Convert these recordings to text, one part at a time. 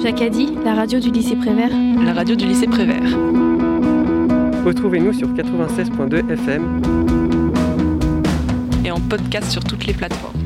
Jacadi, la radio du lycée Prévert. La radio du lycée Prévert. Retrouvez-nous sur 96.2 FM et en podcast sur toutes les plateformes.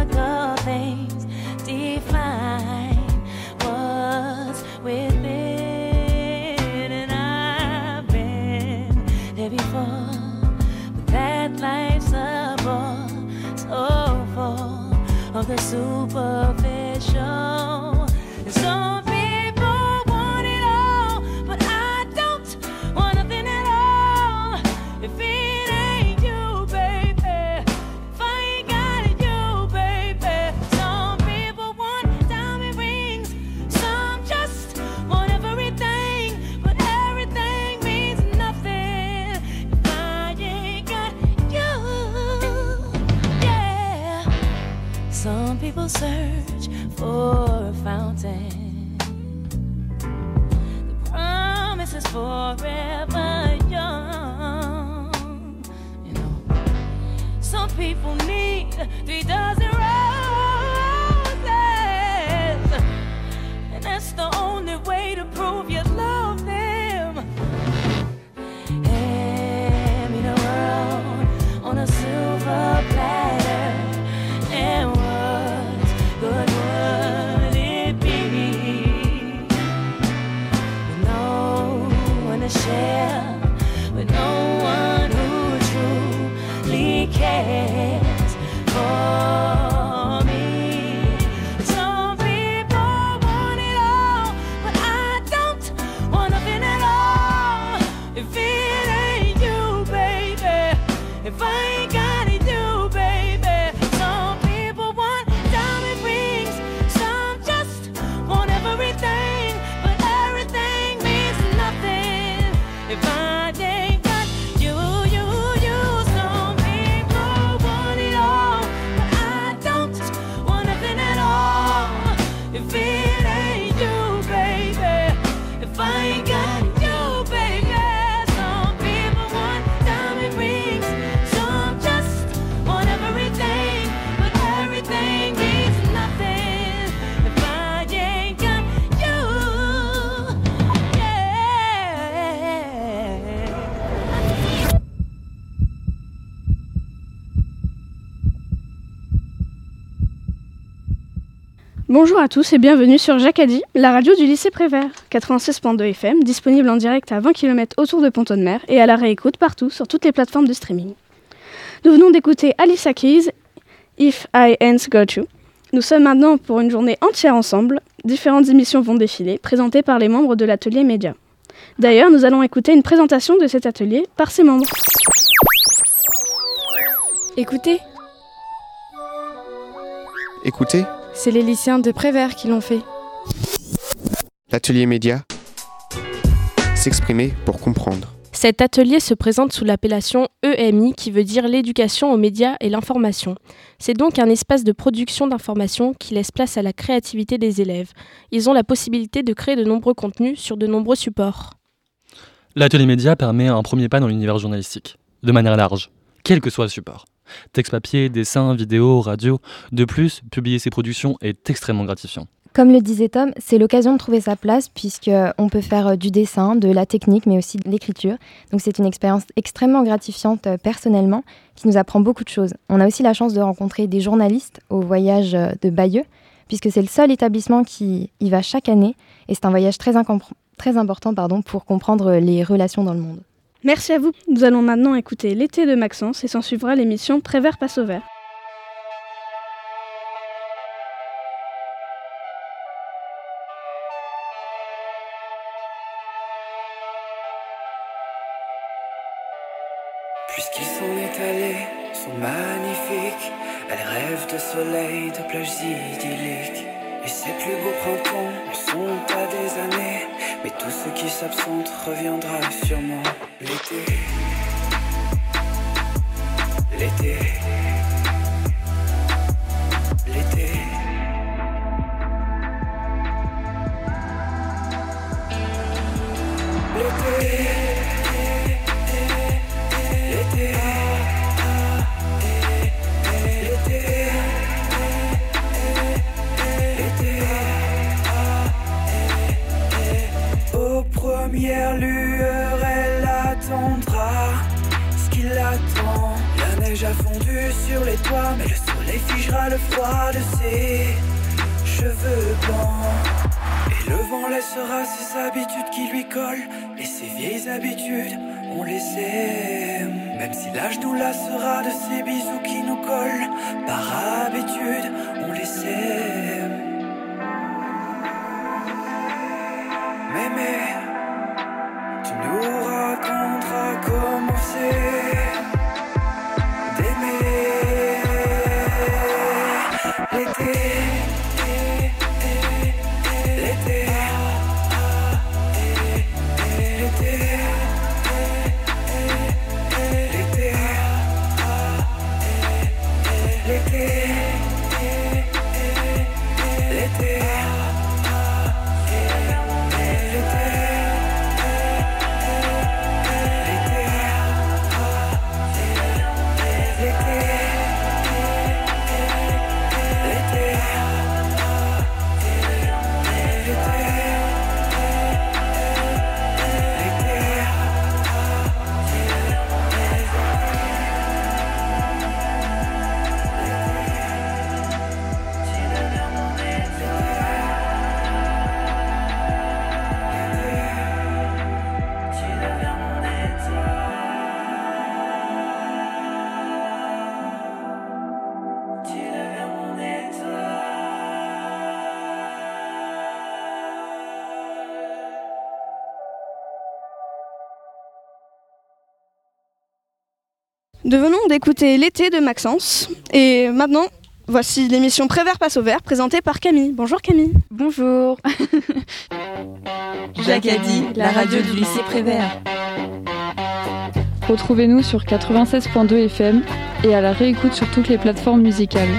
that life's a bore so full of the superficial. People search for a fountain. The promise is forever young. You know, some people need three dozen roses, and that's the only way to prove you love them. Hand me the world on a silver platter, cares for oh. Bonjour à tous et bienvenue sur Jacadi, la radio du lycée Prévert, 96.2 FM, disponible en direct à 20 km autour de Pont-de-Mer et à la réécoute partout sur toutes les plateformes de streaming. Nous venons d'écouter Alicia Keys, If I Ain't Got You. Nous sommes maintenant pour une journée entière ensemble. Différentes émissions vont défiler, présentées par les membres de l'atelier média. D'ailleurs, nous allons écouter une présentation de cet atelier par ses membres. Écoutez, Écoutez, c'est les lycéens de Prévert qui l'ont fait. l'atelier média. S'exprimer pour comprendre. Cet atelier se présente sous l'appellation EMI qui veut dire l'éducation aux médias et l'information. C'est donc un espace de production d'informations qui laisse place à la créativité des élèves. Ils ont la possibilité de créer de nombreux contenus sur de nombreux supports. L'atelier média permet un premier pas dans l'univers journalistique, de manière large, quel que soit le support. Texte papier, dessin, vidéo, radio. De plus, publier ses productions est extrêmement gratifiant. Comme le disait Tom, c'est l'occasion de trouver sa place puisqu'on peut faire euh, du dessin, de la technique, mais aussi de l'écriture. Donc c'est une expérience extrêmement gratifiante euh, personnellement qui nous apprend beaucoup de choses. On a aussi la chance de rencontrer des journalistes au voyage euh, de Bayeux puisque c'est le seul établissement qui y va chaque année et c'est un voyage très, important pour comprendre les relations dans le monde. Merci à vous. Nous allons maintenant écouter l'été de Maxence et s'en suivra l'émission Prévert passe au vert. Puisqu'ils s'en est allé, sont magnifiques. Elles rêvent de soleil, de plages idylliques. Et ses plus beaux printemps ne sont pas des années. Mais tout ce qui s'absente reviendra sûrement. L'été. L'été. Neige a fondu sur les toits, mais le soleil figera le froid de ses cheveux blancs. Et le vent laissera ses habitudes qui lui collent, et ses vieilles habitudes, on les aime. Même si l'âge nous lassera de ces bisous qui nous collent, par habitude, Nous venons d'écouter l'été de Maxence. Et maintenant, voici l'émission Prévert passe au vert présentée par Camille. Bonjour Camille. Bonjour. Jacadi, la radio du lycée Prévert. Retrouvez-nous sur 96.2 FM et à la réécoute sur toutes les plateformes musicales.